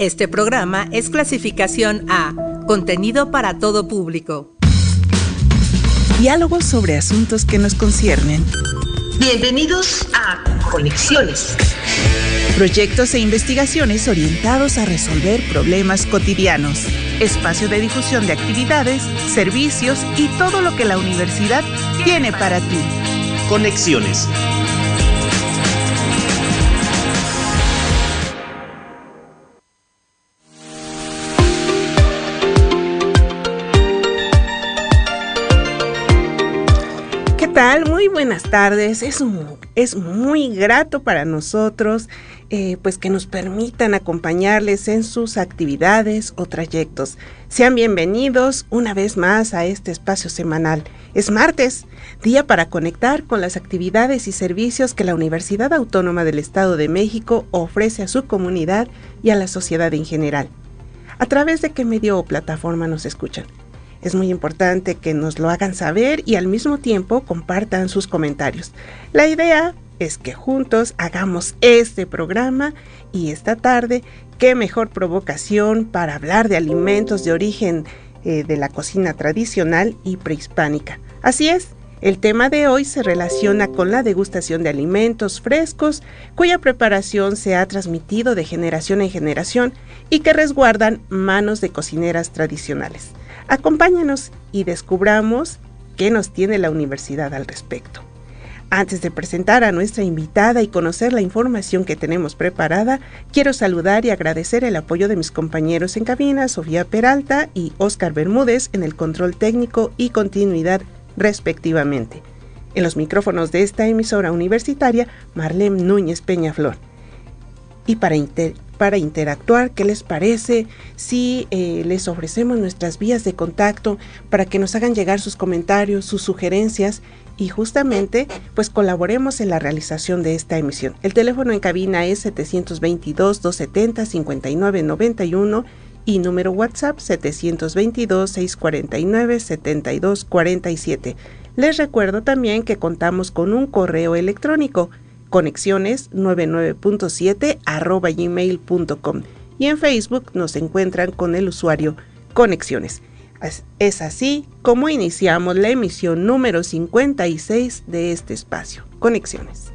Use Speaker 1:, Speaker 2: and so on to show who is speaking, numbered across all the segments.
Speaker 1: Este programa es clasificación A, contenido para todo público.
Speaker 2: Diálogos sobre asuntos que nos conciernen.
Speaker 3: Bienvenidos a Conexiones.
Speaker 2: Proyectos e investigaciones orientados a resolver problemas cotidianos. Espacio de difusión de actividades, servicios y todo lo que la universidad tiene para ti.
Speaker 4: Conexiones
Speaker 2: Muy buenas tardes. Es, es muy grato para nosotros eh, pues que nos permitan acompañarles en sus actividades o trayectos. Sean bienvenidos una vez más a este espacio semanal. Es martes, día para conectar con las actividades y servicios que la Universidad Autónoma del Estado de México ofrece a su comunidad y a la sociedad en general. ¿A través de qué medio o plataforma nos escuchan? Es muy importante que nos lo hagan saber y al mismo tiempo compartan sus comentarios. La idea es que juntos hagamos este programa y esta tarde, qué mejor provocación para hablar de alimentos de origen eh, de la cocina tradicional y prehispánica. Así es, el tema de hoy se relaciona con la degustación de alimentos frescos cuya preparación se ha transmitido de generación en generación y que resguardan manos de cocineras tradicionales. Acompáñanos y descubramos qué nos tiene la universidad al respecto. Antes de presentar a nuestra invitada y conocer la información que tenemos preparada, quiero saludar y agradecer el apoyo de mis compañeros en cabina, Sofía Peralta y Oscar Bermúdez, en el control técnico y continuidad respectivamente. En los micrófonos de esta emisora universitaria, Marlene Núñez Peñaflor. Y para, para interactuar, ¿qué les parece si eh, les ofrecemos nuestras vías de contacto para que nos hagan llegar sus comentarios, sus sugerencias y justamente pues colaboremos en la realización de esta emisión. El teléfono en cabina es 722-270-5991 y número WhatsApp 722-649-7247. Les recuerdo también que contamos con un correo electrónico conexiones 99.7 arroba gmail.com y en Facebook nos encuentran con el usuario Conexiones. Es así como iniciamos la emisión número 56 de este espacio, Conexiones.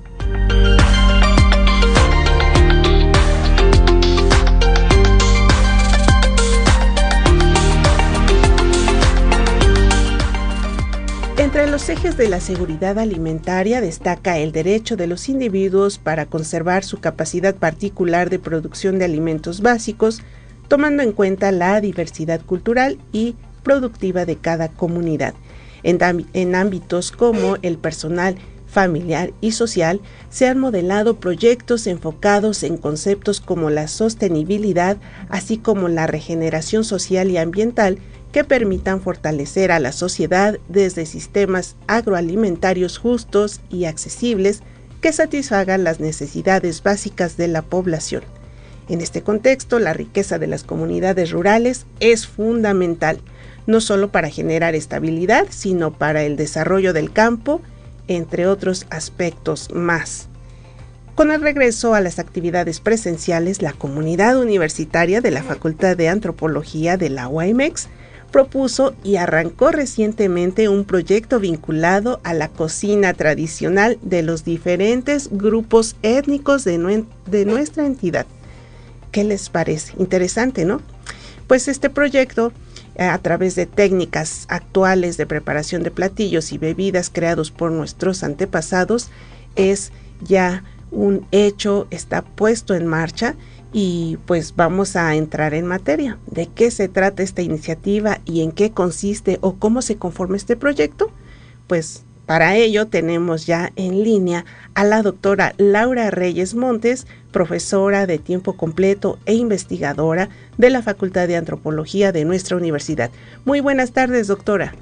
Speaker 2: Los ejes de la seguridad alimentaria destaca el derecho de los individuos para conservar su capacidad particular de producción de alimentos básicos, tomando en cuenta la diversidad cultural y productiva de cada comunidad. En, ámbitos como el personal, familiar y social, se han modelado proyectos enfocados en conceptos como la sostenibilidad, así como la regeneración social y ambiental, que permitan fortalecer a la sociedad desde sistemas agroalimentarios justos y accesibles que satisfagan las necesidades básicas de la población. En este contexto, la riqueza de las comunidades rurales es fundamental, no solo para generar estabilidad, sino para el desarrollo del campo, entre otros aspectos más. Con el regreso a las actividades presenciales, la comunidad universitaria de la Facultad de Antropología de la UAMEX propuso y arrancó recientemente un proyecto vinculado a la cocina tradicional de los diferentes grupos étnicos de, nuestra entidad. ¿Qué les parece? Interesante, ¿no? Pues este proyecto, eh, a través de técnicas actuales de preparación de platillos y bebidas creados por nuestros antepasados, es ya un hecho, está puesto en marcha y pues vamos a entrar en materia. ¿De qué se trata esta iniciativa y en qué consiste o cómo se conforma este proyecto? Pues para ello tenemos ya en línea a la doctora Laura Reyes Montes, profesora de tiempo completo e investigadora de la Facultad de Antropología de nuestra universidad. Muy buenas tardes, doctora.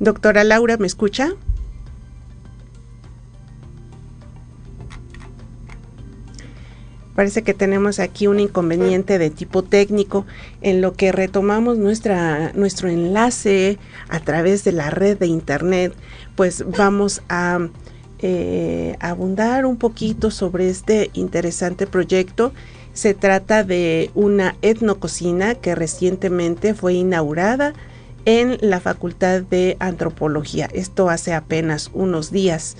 Speaker 2: Doctora Laura, ¿me escucha? Parece que tenemos aquí un inconveniente de tipo técnico en lo que retomamos nuestra, nuestro enlace a través de la red de internet, pues vamos a eh, abundar un poquito sobre este interesante proyecto. Se trata de una etnococina que recientemente fue inaugurada en la Facultad de Antropología. Esto hace apenas unos días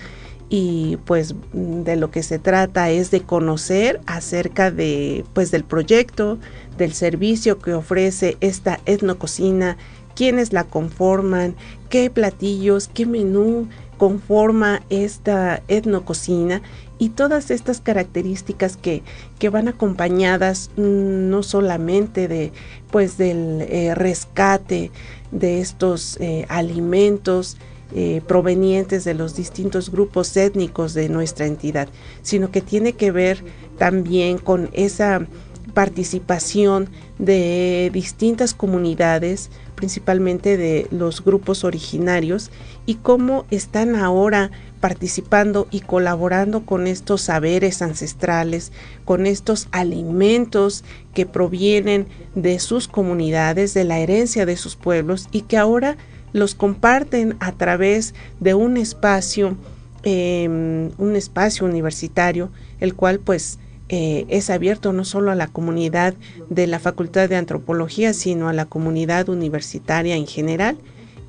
Speaker 2: y pues de lo que se trata es de conocer acerca de pues del proyecto, del servicio que ofrece esta etnococina, quiénes la conforman, qué platillos, qué menú conforma esta etnococina y todas estas características que, que van acompañadas mm, no solamente de pues del eh, rescate de estos eh, alimentos eh, provenientes de los distintos grupos étnicos de nuestra entidad, sino que tiene que ver también con esa participación de distintas comunidades, principalmente de los grupos originarios, y cómo están ahora participando y colaborando con estos saberes ancestrales, con estos alimentos que provienen de sus comunidades, de la herencia de sus pueblos y que ahora los comparten a través de un espacio, em, un espacio universitario, el cual pues eh, es abierto no solo a la comunidad de la Facultad de Antropología, sino a la comunidad universitaria en general.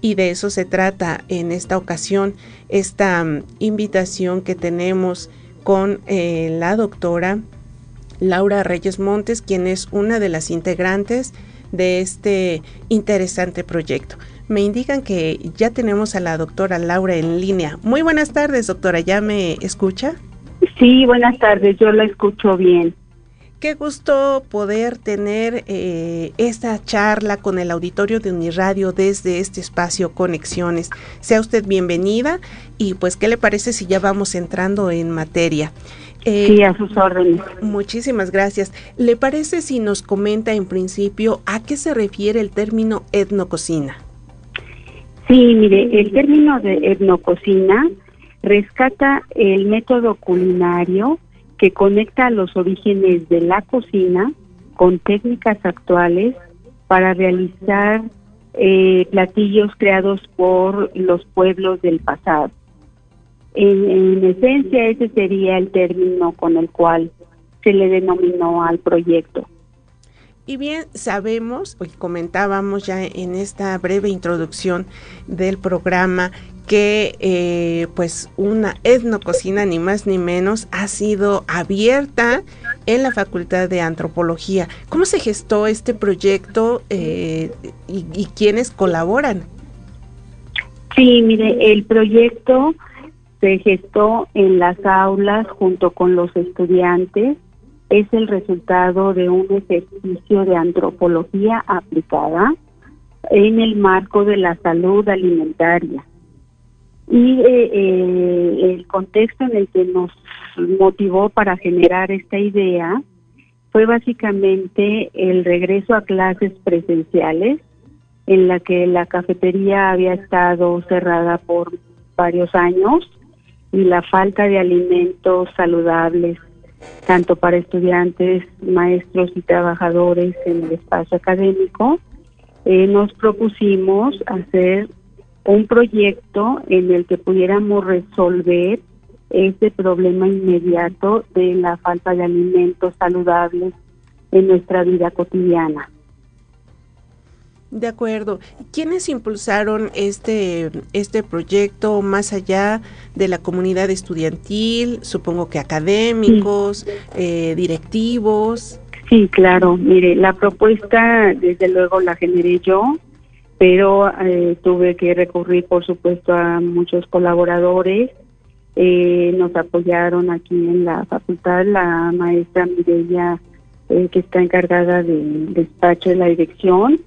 Speaker 2: Y de eso se trata en esta ocasión, esta mm, invitación que tenemos con eh, la doctora Laura Reyes Montes, quien es una de las integrantes de este interesante proyecto. Me indican que ya tenemos a la doctora Laura en línea. Muy buenas tardes, doctora. ¿Ya me escucha?
Speaker 4: Sí, buenas tardes, yo la escucho bien.
Speaker 2: Qué gusto poder tener eh, esta charla con el auditorio de Uniradio desde este espacio Conexiones. Sea usted bienvenida y pues, ¿qué le parece si ya vamos entrando en materia?
Speaker 4: Eh, sí, a sus órdenes.
Speaker 2: Muchísimas gracias. ¿Le parece si nos comenta en principio a qué se refiere el término etnococina?
Speaker 4: Sí, mire, el término de etnococina rescata el método culinario que conecta los orígenes de la cocina con técnicas actuales para realizar eh, platillos creados por los pueblos del pasado. En, en, esencia, ese sería el término con el cual se le denominó al proyecto.
Speaker 2: Y bien, sabemos, y comentábamos ya en esta breve introducción del programa, que eh, pues una etnococina ni más ni menos ha sido abierta en la Facultad de Antropología. ¿Cómo se gestó este proyecto eh, y, y quiénes colaboran?
Speaker 4: Sí, mire, el proyecto se gestó en las aulas junto con los estudiantes es el resultado de un ejercicio de antropología aplicada en el marco de la salud alimentaria. Y eh, eh, el contexto en el que nos motivó para generar esta idea fue básicamente el regreso a clases presenciales en la que la cafetería había estado cerrada por varios años y la falta de alimentos saludables tanto para estudiantes, maestros y trabajadores en el espacio académico, eh, nos propusimos hacer un proyecto en el que pudiéramos resolver este problema inmediato de la falta de alimentos saludables en nuestra vida cotidiana.
Speaker 2: De acuerdo. ¿Quiénes impulsaron este, este proyecto más allá de la comunidad estudiantil? Supongo que académicos, eh, directivos.
Speaker 4: Sí, claro. Mire, la propuesta desde luego la generé yo, pero eh, tuve que recurrir, por supuesto, a muchos colaboradores. Eh, nos apoyaron aquí en la facultad la maestra Mireya, que está encargada del despacho de la dirección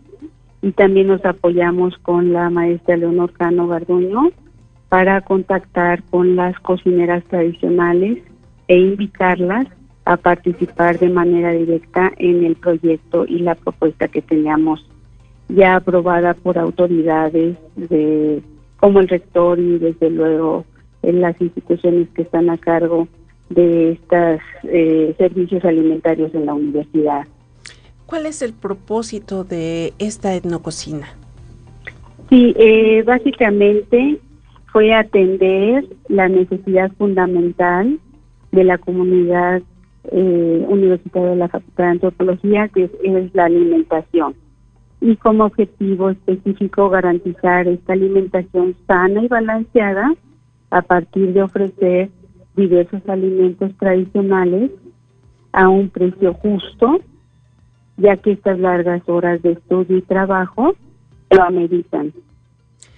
Speaker 4: y también nos apoyamos con la maestra Leonor Cano Garduño para contactar con las cocineras tradicionales e invitarlas a participar de manera directa en el proyecto y la propuesta que teníamos ya aprobada por autoridades de como el rector y desde luego en las instituciones que están a cargo de estos eh, servicios alimentarios en la universidad.
Speaker 2: ¿Cuál es el propósito de esta etnococina?
Speaker 4: Sí, eh, básicamente fue atender la necesidad fundamental de la comunidad eh, universitaria de la Facultad de Antropología, que es, la alimentación. Y como objetivo específico garantizar esta alimentación sana y balanceada a partir de ofrecer diversos alimentos tradicionales a un precio justo, ya que estas largas horas de estudio y trabajo lo ameritan.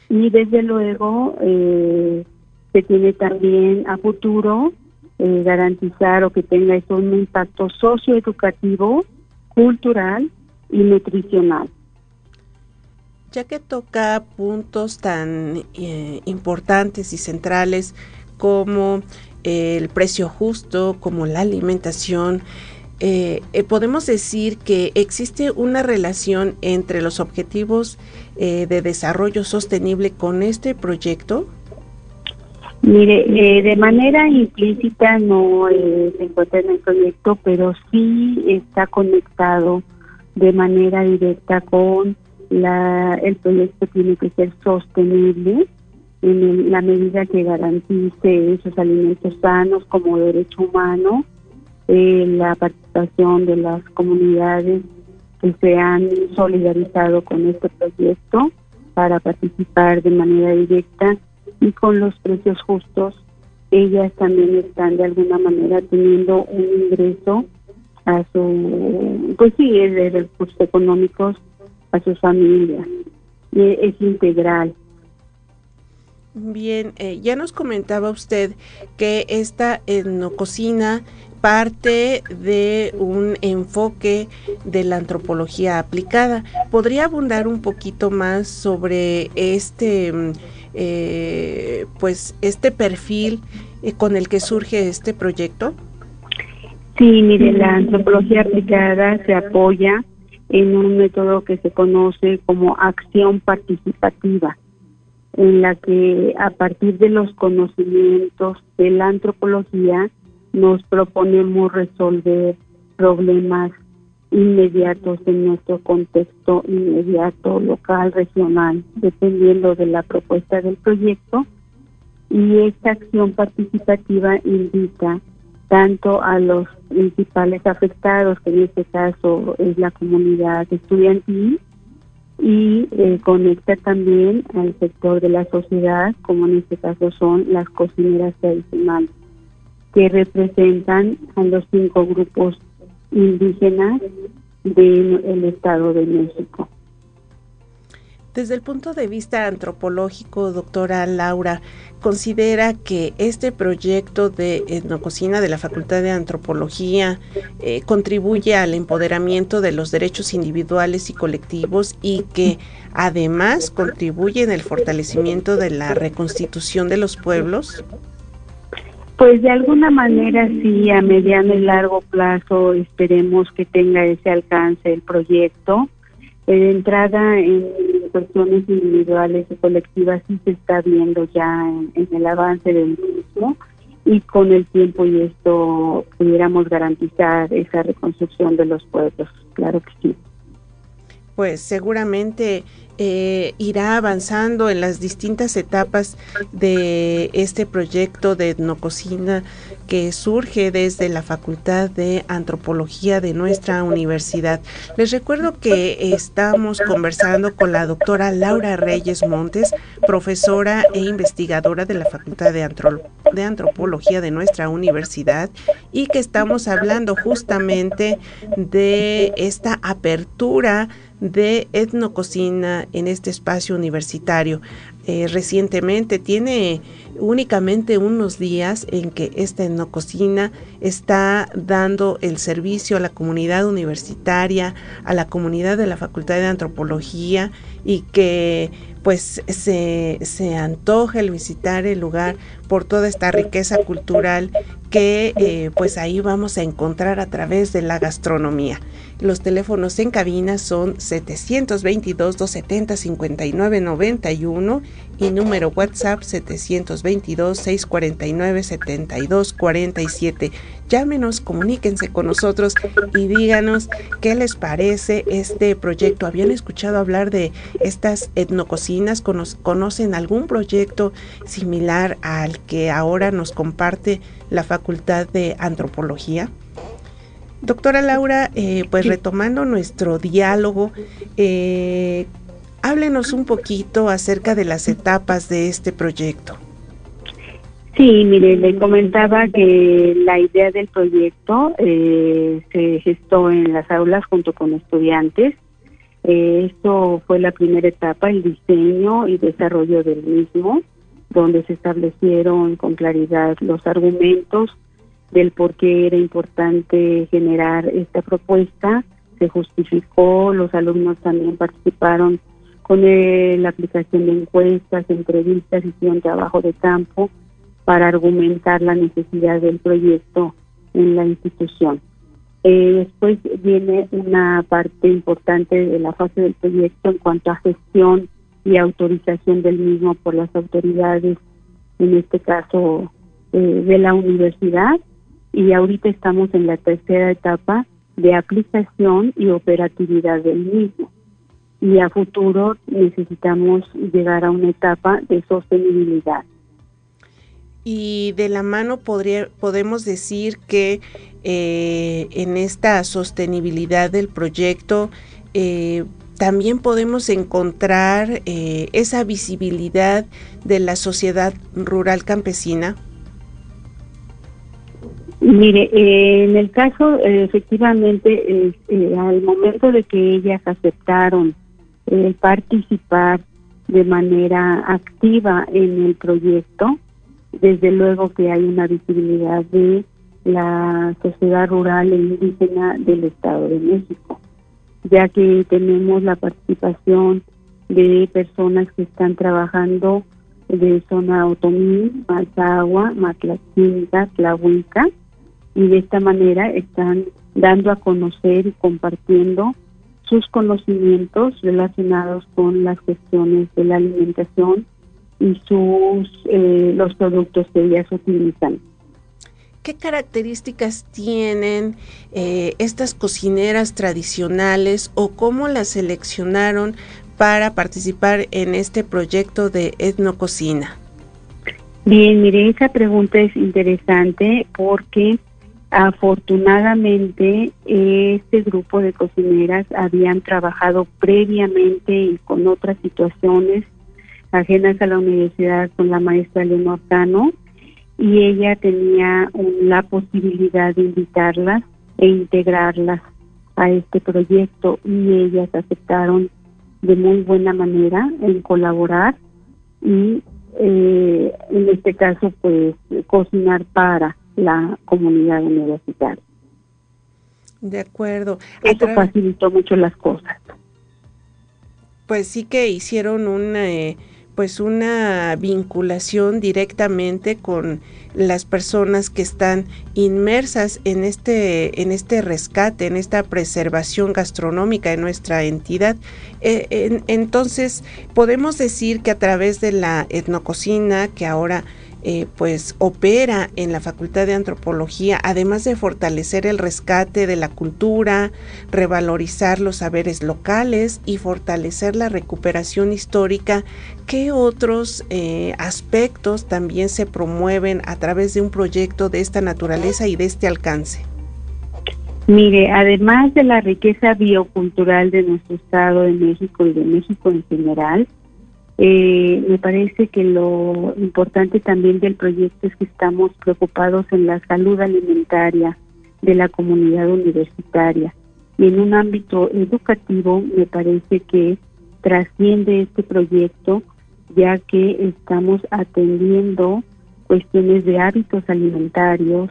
Speaker 4: Y desde luego eh, se tiene también a futuro eh, garantizar o que tenga eso un impacto socioeducativo, cultural y nutricional.
Speaker 2: Ya que toca puntos tan eh, importantes y centrales como el precio justo, como la alimentación, eh, eh, podemos decir que existe una relación entre los objetivos eh, de desarrollo sostenible con este proyecto?
Speaker 4: Mire, de manera implícita no se encuentra en el proyecto, pero sí está conectado de manera directa con la, el proyecto tiene que ser sostenible en la medida que garantice esos alimentos sanos como derecho humano eh, la participación de las comunidades que se han solidarizado con este proyecto para participar de manera directa y con los precios justos ellas también están de alguna manera teniendo un ingreso a su pues sí de recursos económicos a sus familias. Y es integral.
Speaker 2: Bien, eh, ya nos comentaba usted que esta etnococina parte de un enfoque de la antropología aplicada. ¿Podría abundar un poquito más sobre este, mm, eh, pues, este perfil eh, con el que surge este proyecto?
Speaker 4: Sí, mire, la antropología aplicada se apoya en un método que se conoce como acción participativa, en la que a partir de los conocimientos de la antropología nos proponemos resolver problemas inmediatos en nuestro contexto inmediato, local, regional, dependiendo de la propuesta del proyecto. Y esta acción participativa invita tanto a los principales afectados, que en este caso es la comunidad estudiantil, y eh, conecta también al sector de la sociedad, como en este caso son las cocineras tradicionales que representan a los cinco grupos indígenas del Estado de México.
Speaker 2: Desde el punto de vista antropológico, doctora Laura, ¿considera que este proyecto de etnococina de la Facultad de Antropología eh, contribuye al empoderamiento de los derechos individuales y colectivos y que además contribuye en el fortalecimiento de la reconstitución de los pueblos?
Speaker 4: Pues de alguna manera sí, a mediano y largo plazo esperemos que tenga ese alcance el proyecto. De entrada en cuestiones individuales y colectivas sí se está viendo ya en, el avance del mismo y con el tiempo y esto pudiéramos garantizar esa reconstrucción de los pueblos, claro que sí.
Speaker 2: Pues seguramente eh, irá avanzando en las distintas etapas de este proyecto de etnococina que surge desde la Facultad de Antropología de nuestra universidad. Les recuerdo que estamos conversando con la doctora Laura Reyes Montes, profesora e investigadora de la Facultad de, de Antropología de nuestra universidad y que estamos hablando justamente de esta apertura de etnococina en este espacio universitario. Eh, recientemente tiene únicamente unos días en que esta etnococina está dando el servicio a la comunidad universitaria, a la comunidad de la Facultad de Antropología y que pues se, se antoja el visitar el lugar por toda esta riqueza cultural que eh, pues ahí vamos a encontrar a través de la gastronomía. Los teléfonos en cabina son 722-270-5991 y número WhatsApp 722-649-7247. Llámenos, comuníquense con nosotros y díganos qué les parece este proyecto. ¿Habían escuchado hablar de estas etnococinas? ¿Conocen algún proyecto similar al que ahora nos comparte la Facultad de Antropología? Doctora Laura, eh, pues retomando nuestro diálogo, eh, háblenos un poquito acerca de las etapas de este proyecto.
Speaker 4: Sí, mire, le comentaba que la idea del proyecto eh, se gestó en las aulas junto con estudiantes. esto fue la primera etapa, el diseño y desarrollo del mismo, donde se establecieron con claridad los argumentos del por qué era importante generar esta propuesta. Se justificó, los alumnos también participaron con la aplicación de encuestas, entrevistas, hicieron trabajo de campo para argumentar la necesidad del proyecto en la institución. Eh, después viene una parte importante de la fase del proyecto en cuanto a gestión y autorización del mismo por las autoridades, en este caso eh, de la universidad, y ahorita estamos en la tercera etapa de aplicación y operatividad del mismo. Y a futuro necesitamos llegar a una etapa de sostenibilidad.
Speaker 2: Y de la mano podría, podemos decir que eh, en esta sostenibilidad del proyecto eh, también podemos encontrar eh, esa visibilidad de la sociedad rural campesina.
Speaker 4: Mire, eh, en el caso, eh, efectivamente, eh, al momento de que ellas aceptaron participar de manera activa en el proyecto, desde luego que hay una visibilidad de la sociedad rural e indígena del Estado de México, ya que tenemos la participación de personas que están trabajando de zona Otomí, Mazagua, Matlaquinta, Tlahuica, y de esta manera están dando a conocer y compartiendo sus conocimientos relacionados con las cuestiones de la alimentación y sus eh, los productos que ellas utilizan.
Speaker 2: ¿Qué características tienen eh, estas cocineras tradicionales o cómo las seleccionaron para participar en este proyecto de etnococina?
Speaker 4: Bien, mire, esa pregunta es interesante porque Afortunadamente, este grupo de cocineras habían trabajado previamente y con otras situaciones ajenas a la universidad con la maestra Leonor Cano y ella tenía la posibilidad de invitarlas e integrarlas a este proyecto y ellas aceptaron de muy buena manera en colaborar y eh, en este caso pues cocinar para la comunidad universitaria.
Speaker 2: De acuerdo.
Speaker 4: Eso facilitó mucho las cosas.
Speaker 2: Pues sí que hicieron una, eh, pues una vinculación directamente con las personas que están inmersas en este, en este rescate, en esta preservación gastronómica de nuestra entidad. Eh, entonces, podemos decir que a través de la etnococina, que ahora eh, pues opera en la Facultad de Antropología, además de fortalecer el rescate de la cultura, revalorizar los saberes locales y fortalecer la recuperación histórica, ¿qué otros eh, aspectos también se promueven a través de un proyecto de esta naturaleza y de este alcance?
Speaker 4: Mire, además de la riqueza biocultural de nuestro Estado de México y de México en general, eh, me parece que lo importante también del proyecto es que estamos preocupados en la salud alimentaria de la comunidad universitaria. Y en un ámbito educativo me parece que trasciende este proyecto ya que estamos atendiendo cuestiones de hábitos alimentarios.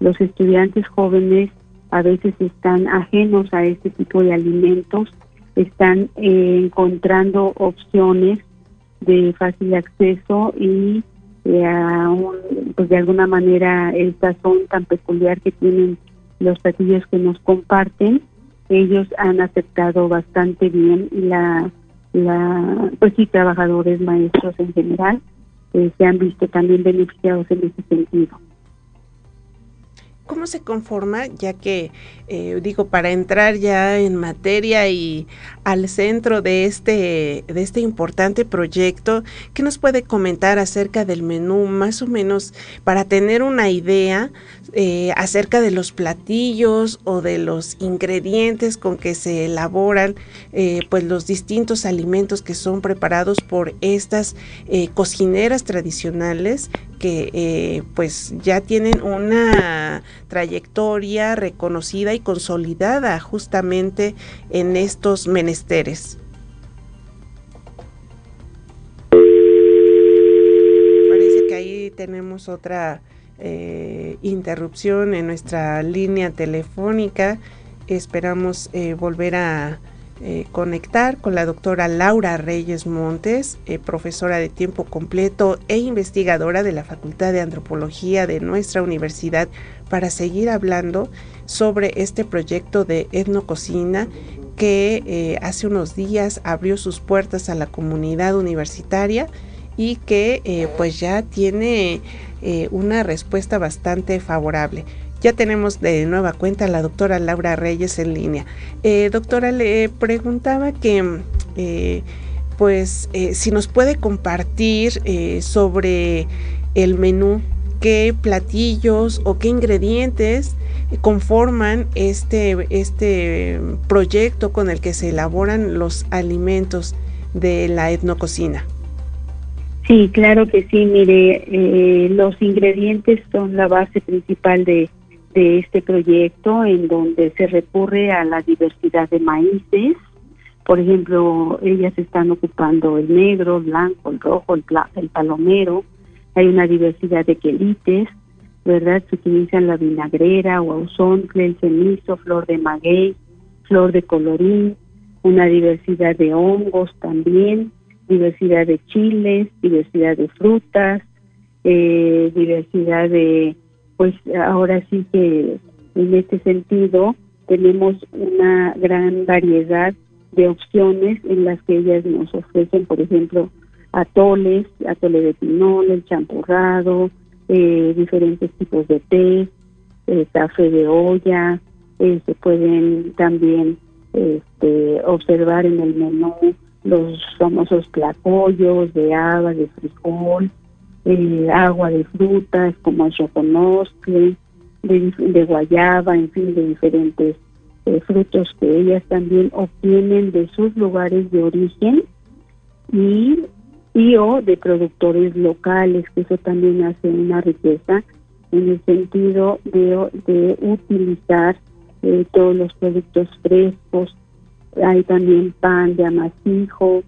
Speaker 4: Los estudiantes jóvenes a veces están ajenos a este tipo de alimentos, están eh, encontrando opciones de fácil acceso y eh, pues de alguna manera el sazón tan peculiar que tienen los platillos que nos comparten, ellos han aceptado bastante bien la, la, pues sí, trabajadores, maestros en general, eh, se han visto también beneficiados en ese sentido.
Speaker 2: ¿Cómo se conforma? Ya que, eh, digo, para entrar ya en materia y al centro de este, de este importante proyecto, ¿qué nos puede comentar acerca del menú, más o menos, para tener una idea eh, acerca de los platillos o de los ingredientes con que se elaboran eh, pues los distintos alimentos que son preparados por estas cocineras tradicionales que pues ya tienen una trayectoria reconocida y consolidada justamente en estos menesteres. Parece que ahí tenemos otra eh, interrupción en nuestra línea telefónica. Esperamos eh, volver a eh, conectar con la doctora Laura Reyes Montes, eh, profesora de tiempo completo e investigadora de la Facultad de Antropología de nuestra universidad, para seguir hablando sobre este proyecto de etnococina que eh, hace unos días abrió sus puertas a la comunidad universitaria y que pues ya tiene una respuesta bastante favorable. Ya tenemos de nueva cuenta a la doctora Laura Reyes en línea. Eh, doctora, le preguntaba que, eh, pues, eh, si nos puede compartir sobre el menú, qué platillos o qué ingredientes conforman este, este proyecto con el que se elaboran los alimentos de la etnococina.
Speaker 4: Sí, claro que sí. Mire, los ingredientes son la base principal de, de este proyecto en donde se recurre a la diversidad de maíces. Por ejemplo, ellas están ocupando el negro, el blanco, el rojo, el, el palomero. Hay una diversidad de quelites, ¿verdad? Se utilizan la vinagrera o ausontle, el cenizo, flor de maguey, flor de colorín, una diversidad de hongos también, diversidad de chiles, diversidad de frutas, eh, diversidad de pues ahora sí que en este sentido tenemos una gran variedad de opciones en las que ellas nos ofrecen, por ejemplo, atoles, atole de pinol, el champurrado, eh, diferentes tipos de té, eh, café de olla, eh, se pueden también este, observar en el menú los famosos tlacoyos de habas, de frijol, eh, agua de frutas como el choconostle, de, guayaba, en fin, de diferentes eh, frutos que ellas también obtienen de sus lugares de origen y, o de productores locales, que eso también hace una riqueza en el sentido de, de utilizar eh, todos los productos frescos. Hay también pan de amasijo,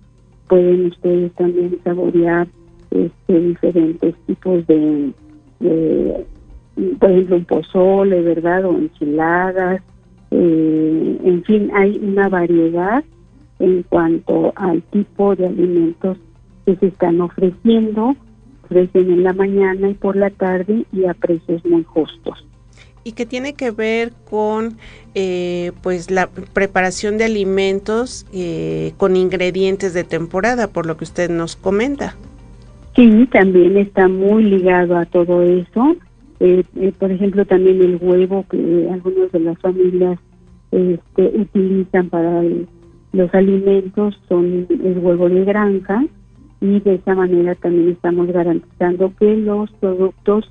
Speaker 4: pueden ustedes también saborear este, diferentes tipos de, por ejemplo, un pozole, ¿verdad? O enchiladas. Eh, en fin, hay una variedad en cuanto al tipo de alimentos que se están ofreciendo, ofrecen en la mañana y por la tarde y a precios muy justos
Speaker 2: y que tiene que ver con eh, pues la preparación de alimentos eh, con ingredientes de temporada, por lo que usted nos comenta.
Speaker 4: Sí, también está muy ligado a todo eso. Eh, eh, por ejemplo, también el huevo que algunas de las familias este, utilizan para los alimentos son el huevo de granja y de esa manera también estamos garantizando que los productos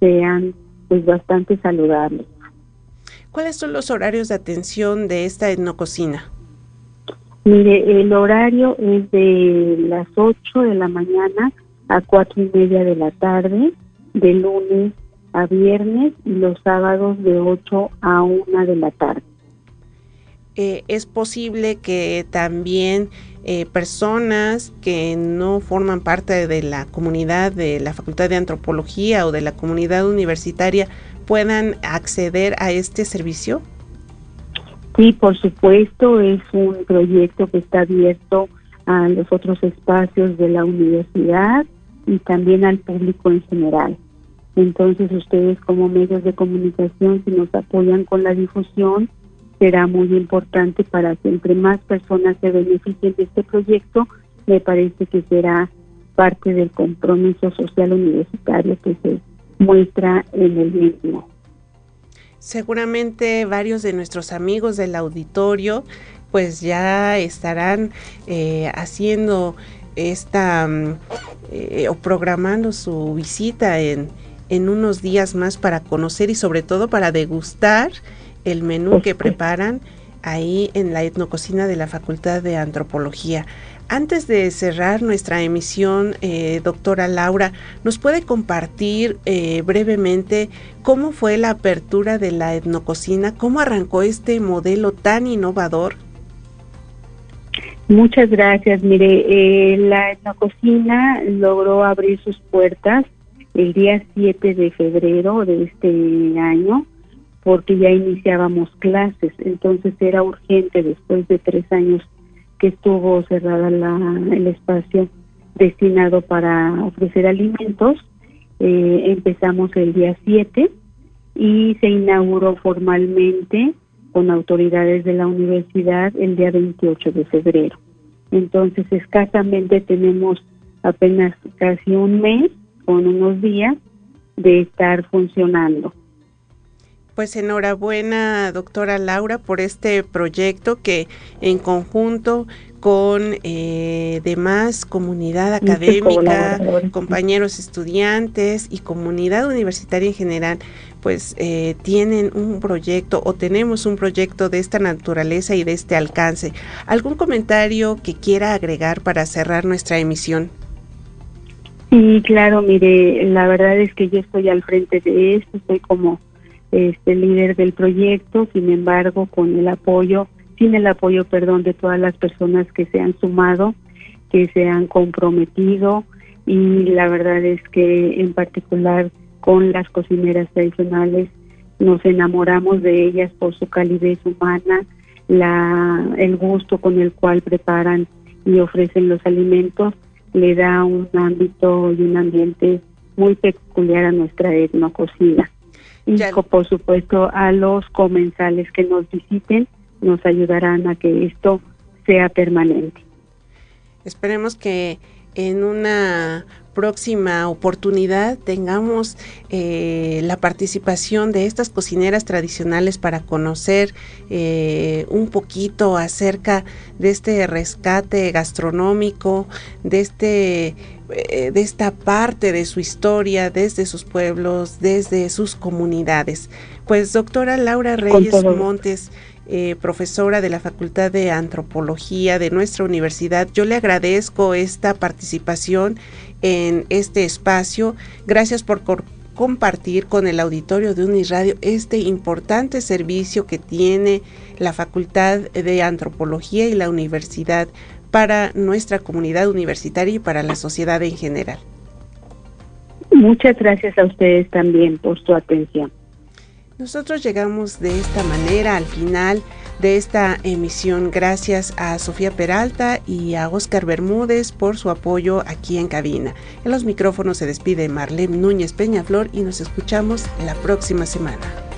Speaker 4: sean pues bastante saludables.
Speaker 2: ¿Cuáles son los horarios de atención de esta etnococina?
Speaker 4: Mire, el horario es de las 8 de la mañana a cuatro y media de la tarde, de lunes a viernes y los sábados de 8 a 1 de la tarde.
Speaker 2: Eh, es posible que también eh, personas que no forman parte de la comunidad de la Facultad de Antropología o de la comunidad universitaria puedan acceder a este servicio?
Speaker 4: Sí, por supuesto, es un proyecto que está abierto a los otros espacios de la universidad y también al público en general. Entonces ustedes como medios de comunicación, si nos apoyan con la difusión, será muy importante para que entre más personas se beneficien de este proyecto, me parece que será parte del compromiso social universitario que se muestra en el mismo.
Speaker 2: Seguramente varios de nuestros amigos del auditorio pues ya estarán eh, haciendo esta mm, eh, o programando su visita en, en unos días más para conocer y sobre todo para degustar el menú que preparan ahí en la etnococina de la Facultad de Antropología. Antes de cerrar nuestra emisión, eh, doctora Laura, ¿nos puede compartir eh, brevemente cómo fue la apertura de la etnococina? ¿Cómo arrancó este modelo tan innovador?
Speaker 4: Muchas gracias. Mire, eh, la etnococina logró abrir sus puertas el día 7 de febrero de este año porque ya iniciábamos clases, entonces era urgente después de tres años que estuvo cerrada el espacio destinado para ofrecer alimentos. Eh, empezamos el día 7 y se inauguró formalmente con autoridades de la universidad el día 28 de febrero. Entonces, escasamente tenemos apenas casi un mes con unos días de estar funcionando.
Speaker 2: Pues enhorabuena, doctora Laura, por este proyecto que en conjunto con eh, demás comunidad académica, compañeros estudiantes y comunidad universitaria en general, pues eh, tienen un proyecto o tenemos un proyecto de esta naturaleza y de este alcance. ¿Algún comentario que quiera agregar para cerrar nuestra emisión?
Speaker 4: Sí, claro, mire, la verdad es que yo estoy al frente de esto, estoy como este líder del proyecto, sin embargo, con el apoyo, sin el apoyo, perdón, de todas las personas que se han sumado, que se han comprometido y la verdad es que en particular con las cocineras tradicionales nos enamoramos de ellas por su calidez humana, la el gusto con el cual preparan y ofrecen los alimentos le da un ámbito y un ambiente muy peculiar a nuestra etnococina. Y por supuesto a los comensales que nos visiten nos ayudarán a que esto sea permanente.
Speaker 2: Esperemos que en una próxima oportunidad tengamos eh, la participación de estas cocineras tradicionales para conocer eh, un poquito acerca de este rescate gastronómico, de este eh, de esta parte de su historia desde sus pueblos, desde sus comunidades. Pues doctora Laura Reyes Montes, eh, profesora de la Facultad de Antropología de nuestra universidad, yo le agradezco esta participación en este espacio. Gracias por compartir con el auditorio de Uniradio este importante servicio que tiene la Facultad de Antropología y la Universidad para nuestra comunidad universitaria y para la sociedad en general.
Speaker 4: Muchas gracias a ustedes también por su atención.
Speaker 2: Nosotros llegamos de esta manera al final de esta emisión. Gracias a Sofía Peralta y a Oscar Bermúdez por su apoyo aquí en cabina. En los micrófonos se despide Marlene Núñez Peñaflor y nos escuchamos la próxima semana.